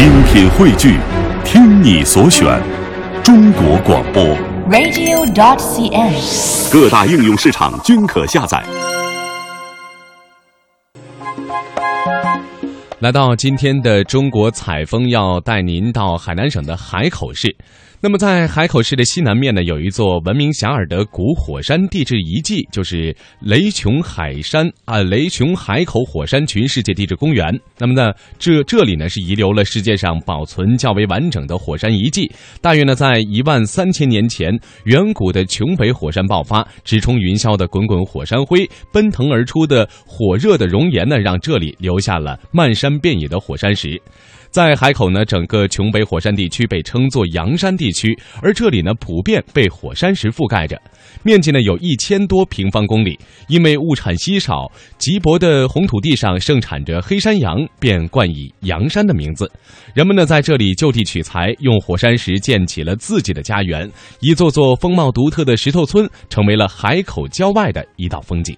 精品汇聚，听你所选，中国广播。radio.dot.cn，。各大应用市场均可下载。来到今天的中国采风，要带您到海南省的海口市。那么，在海口市的西南面呢，有一座闻名遐迩的古火山地质遗迹，就是雷琼海山啊，雷琼海口火山群世界地质公园。那么呢，这这里呢是遗留了世界上保存较为完整的火山遗迹。大约呢，在一万三千年前，远古的琼北火山爆发，直冲云霄的滚滚火山灰，奔腾而出的火热的熔岩呢，让这里留下了漫山遍野的火山石。在海口呢，整个琼北火山地区被称作阳山地区，而这里呢普遍被火山石覆盖着，面积呢有一千多平方公里。因为物产稀少，瘠薄的红土地上盛产着黑山羊，便冠以羊山的名字。人们呢在这里就地取材，用火山石建起了自己的家园，一座座风貌独特的石头村，成为了海口郊外的一道风景。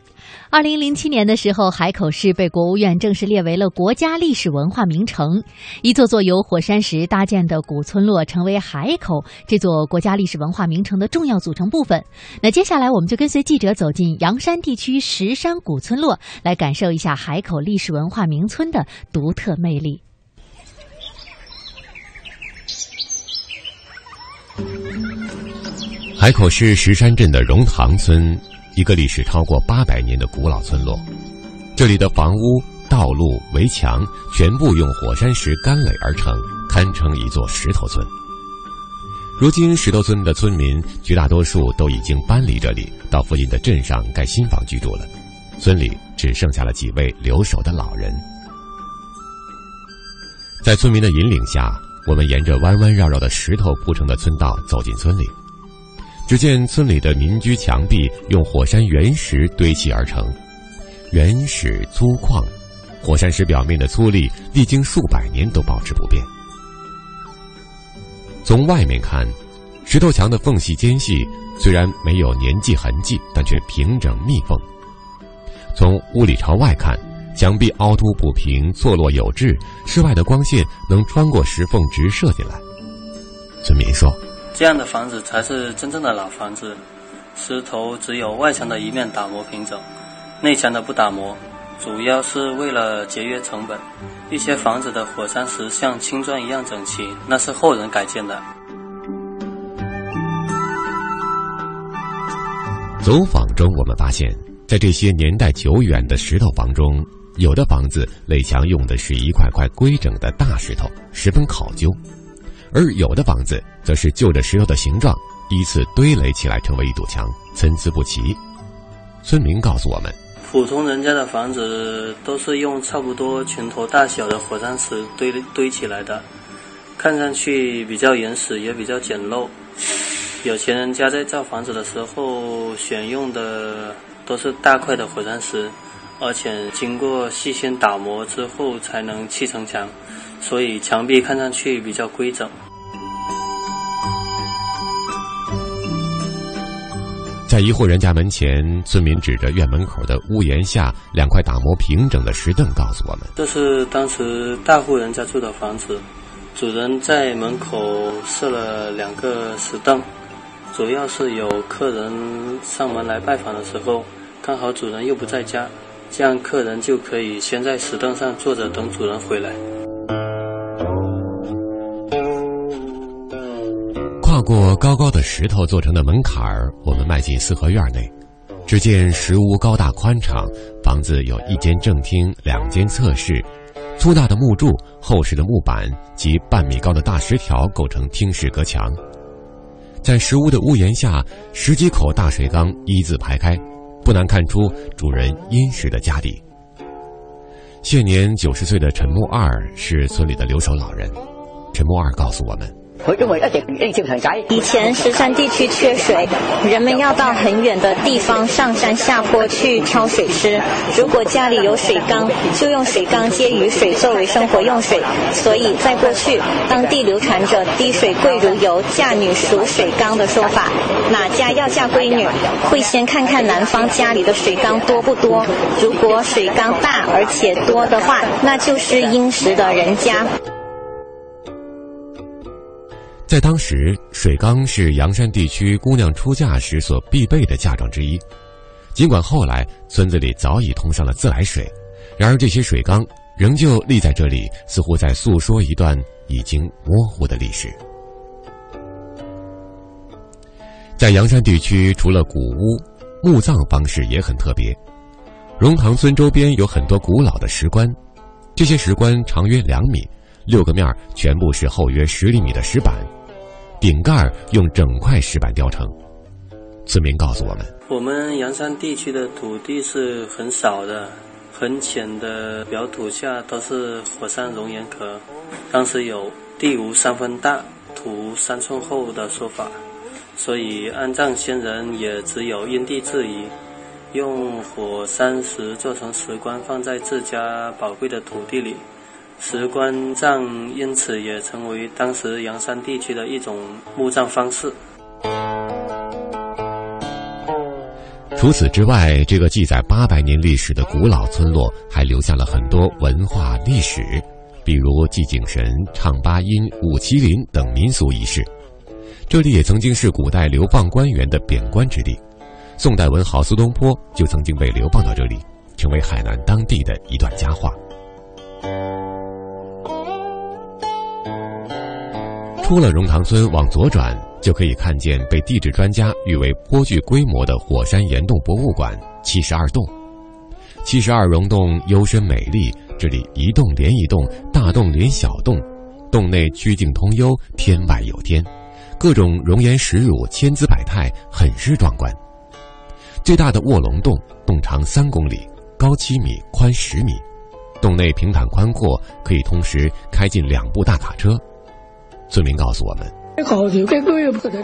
二零零七年的时候，海口市被国务院正式列为了国家历史文化名城。一座座由火山石搭建的古村落，成为海口这座国家历史文化名城的重要组成部分。那接下来，我们就跟随记者走进阳山地区石山古村落，来感受一下海口历史文化名村的独特魅力。海口市石山镇的荣塘村，一个历史超过八百年的古老村落。这里的房屋、道路、围墙全部用火山石干垒而成，堪称一座石头村。如今，石头村的村民绝大多数都已经搬离这里，到附近的镇上盖新房居住了。村里只剩下了几位留守的老人。在村民的引领下，我们沿着弯弯绕绕的石头铺成的村道走进村里。只见村里的民居墙壁用火山原石堆砌而成，原始粗犷，火山石表面的粗砺历经数百年都保持不变。从外面看，石头墙的缝隙间隙虽然没有年迹痕迹，但却平整密缝。从屋里朝外看，墙壁凹凸不平，错落有致，室外的光线能穿过石缝直射进来。村民说。这样的房子才是真正的老房子，石头只有外墙的一面打磨平整，内墙的不打磨，主要是为了节约成本。一些房子的火山石像青砖一样整齐，那是后人改建的。走访中，我们发现，在这些年代久远的石头房中，有的房子垒墙用的是一块块规整的大石头，十分考究。而有的房子则是就着石头的形状依次堆垒起来，成为一堵墙，参差不齐。村民告诉我们，普通人家的房子都是用差不多拳头大小的火山石堆堆起来的，看上去比较原始，也比较简陋。有钱人家在造房子的时候选用的都是大块的火山石，而且经过细心打磨之后才能砌成墙。所以墙壁看上去比较规整。在一户人家门前，村民指着院门口的屋檐下两块打磨平整的石凳，告诉我们：“这是当时大户人家住的房子，主人在门口设了两个石凳，主要是有客人上门来拜访的时候，刚好主人又不在家，这样客人就可以先在石凳上坐着，等主人回来。”过高高的石头做成的门槛儿，我们迈进四合院内。只见石屋高大宽敞，房子有一间正厅、两间侧室，粗大的木柱、厚实的木板及半米高的大石条构成厅室隔墙。在石屋的屋檐下，十几口大水缸一字排开，不难看出主人殷实的家底。现年九十岁的陈木二是村里的留守老人。陈木二告诉我们。以前石山地区缺水，人们要到很远的地方上山下坡去挑水吃。如果家里有水缸，就用水缸接雨水作为生活用水。所以在过去，当地流传着“滴水贵如油，嫁女数水缸”的说法。哪家要嫁闺女，会先看看男方家里的水缸多不多。如果水缸大而且多的话，那就是殷实的人家。在当时，水缸是阳山地区姑娘出嫁时所必备的嫁妆之一。尽管后来村子里早已通上了自来水，然而这些水缸仍旧立在这里，似乎在诉说一段已经模糊的历史。在阳山地区，除了古屋，墓葬方式也很特别。荣塘村周边有很多古老的石棺，这些石棺长约两米，六个面全部是厚约十厘米的石板。顶盖用整块石板雕成。村民告诉我们：“我们阳山地区的土地是很少的，很浅的表土下都是火山熔岩壳。当时有‘地无三分大，土无三寸厚’的说法，所以安葬先人也只有因地制宜，用火山石做成石棺，放在自家宝贵的土地里。”石棺葬因此也成为当时阳山地区的一种墓葬方式。除此之外，这个记载八百年历史的古老村落还留下了很多文化历史，比如祭井神、唱八音、舞麒麟等民俗仪式。这里也曾经是古代流放官员的贬官之地。宋代文豪苏东坡就曾经被流放到这里，成为海南当地的一段佳话。出了荣塘村，往左转就可以看见被地质专家誉为颇具规模的火山岩洞博物馆——七十二洞。七十二溶洞幽深美丽，这里一洞连一洞，大洞连小洞，洞内曲径通幽，天外有天，各种熔岩石乳千姿百态，很是壮观。最大的卧龙洞，洞长三公里，高七米，宽十米，洞内平坦宽阔，可以同时开进两部大卡车。村民告诉我们，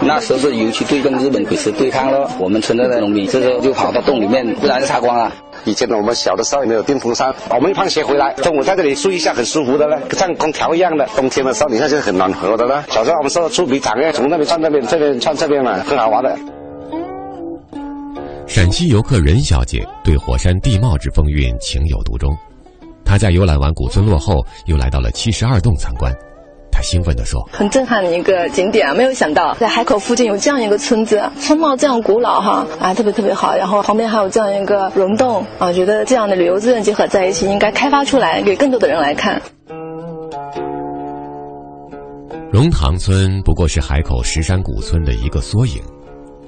那时候是游击队跟日本鬼子对抗了，我们村的农民这时候就跑到洞里面，不然就杀光了。以前我们小的时候也没有电风扇，我们放学回来，中午在这里睡一下，很舒服的了，像空调一样的。冬天的时候，你看是很暖和的了。小时候我们说出鼻长，从那边窜那边，这边窜这边嘛，很好玩的。陕西游客任小姐对火山地貌之风韵情有独钟，她在游览完古村落后，又来到了七十二洞参观。他兴奋地说：“很震撼的一个景点啊！没有想到在海口附近有这样一个村子，风貌这样古老哈啊，特别特别好。然后旁边还有这样一个溶洞啊，觉得这样的旅游资源结合在一起，应该开发出来给更多的人来看。”荣塘村不过是海口石山古村的一个缩影，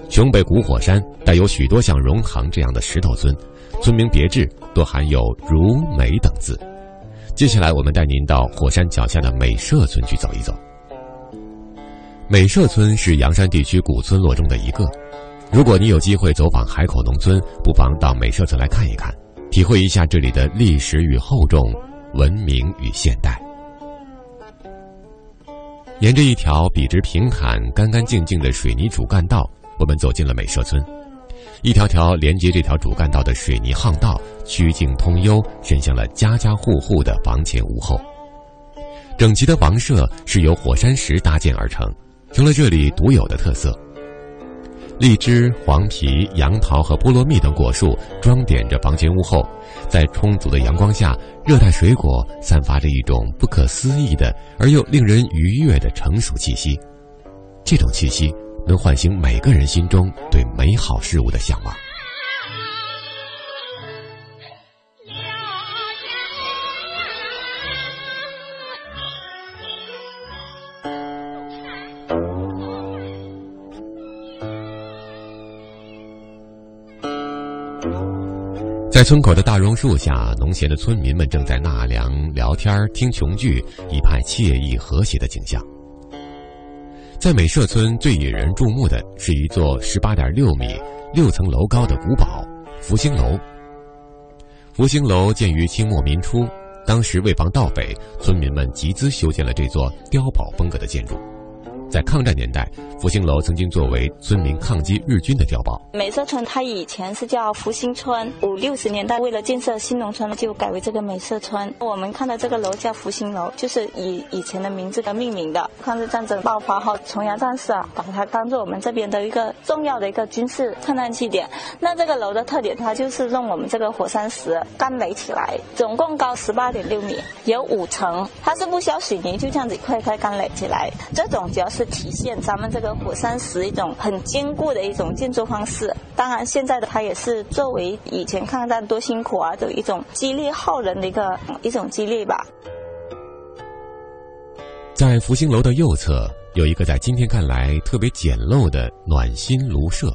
雄北古火山带有许多像荣塘这样的石头村，村名别致，多含有“如美”等字。接下来，我们带您到火山脚下的美社村去走一走。美社村是阳山地区古村落中的一个。如果你有机会走访海口农村，不妨到美社村来看一看，体会一下这里的历史与厚重、文明与现代。沿着一条笔直平坦、干干净净的水泥主干道，我们走进了美社村。一条条连接这条主干道的水泥巷道，曲径通幽，伸向了家家户户的房前屋后。整齐的房舍是由火山石搭建而成，成了这里独有的特色。荔枝、黄皮、杨桃和菠萝蜜等果树装点着房前屋后，在充足的阳光下，热带水果散发着一种不可思议的而又令人愉悦的成熟气息。这种气息。能唤醒每个人心中对美好事物的向往。在村口的大榕树下，农闲的村民们正在纳凉、聊天、听琼剧，一派惬意和谐的景象。在美社村最引人注目的是一座十八点六米、六层楼高的古堡——福星楼。福星楼建于清末民初，当时为防盗匪，村民们集资修建了这座碉堡风格的建筑。在抗战年代，福星楼曾经作为村民抗击日军的碉堡。美色村它以前是叫福星村，五六十年代为了建设新农村，就改为这个美色村。我们看到这个楼叫福星楼，就是以以前的名字的命名的。抗日战争爆发后，重阳战士啊，把它当做我们这边的一个重要的一个军事抗战据点。那这个楼的特点，它就是用我们这个火山石干垒起来，总共高十八点六米，有五层，它是不需要水泥，就这样子一块块干垒起来。这种主要是。是体现咱们这个火山石一种很坚固的一种建筑方式。当然，现在的它也是作为以前抗战多辛苦啊的一种激励后人的一个一种激励吧。在福星楼的右侧有一个在今天看来特别简陋的暖心炉舍，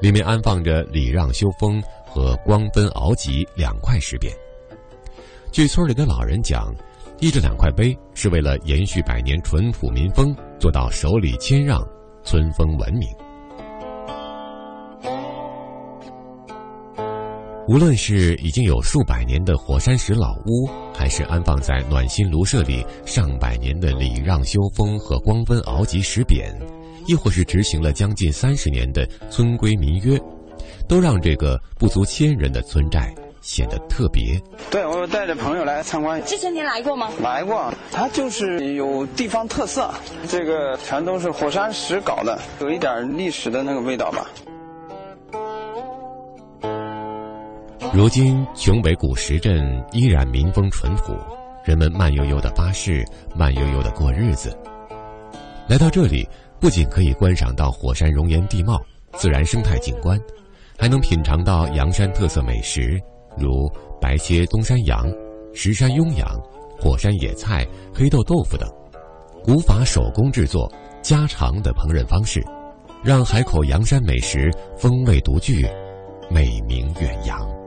里面安放着礼让修风和光分熬吉两块石匾。据村里的老人讲，立这两块碑是为了延续百年淳朴民风，做到守礼谦让、村风文明。无论是已经有数百年的火山石老屋，还是安放在暖心炉舍里上百年的礼让修风和光温熬吉石匾，亦或是执行了将近三十年的村规民约，都让这个不足千人的村寨显得特别。对，我带着朋友来参观。之前您来过吗？来过，它就是有地方特色，这个全都是火山石搞的，有一点历史的那个味道吧。如今，琼北古石镇依然民风淳朴，人们慢悠悠的巴士，慢悠悠的过日子。来到这里，不仅可以观赏到火山熔岩地貌、自然生态景观，还能品尝到阳山特色美食，如白切东山羊、石山雍羊、火山野菜、黑豆豆腐等，古法手工制作、家常的烹饪方式，让海口阳山美食风味独具，美名远扬。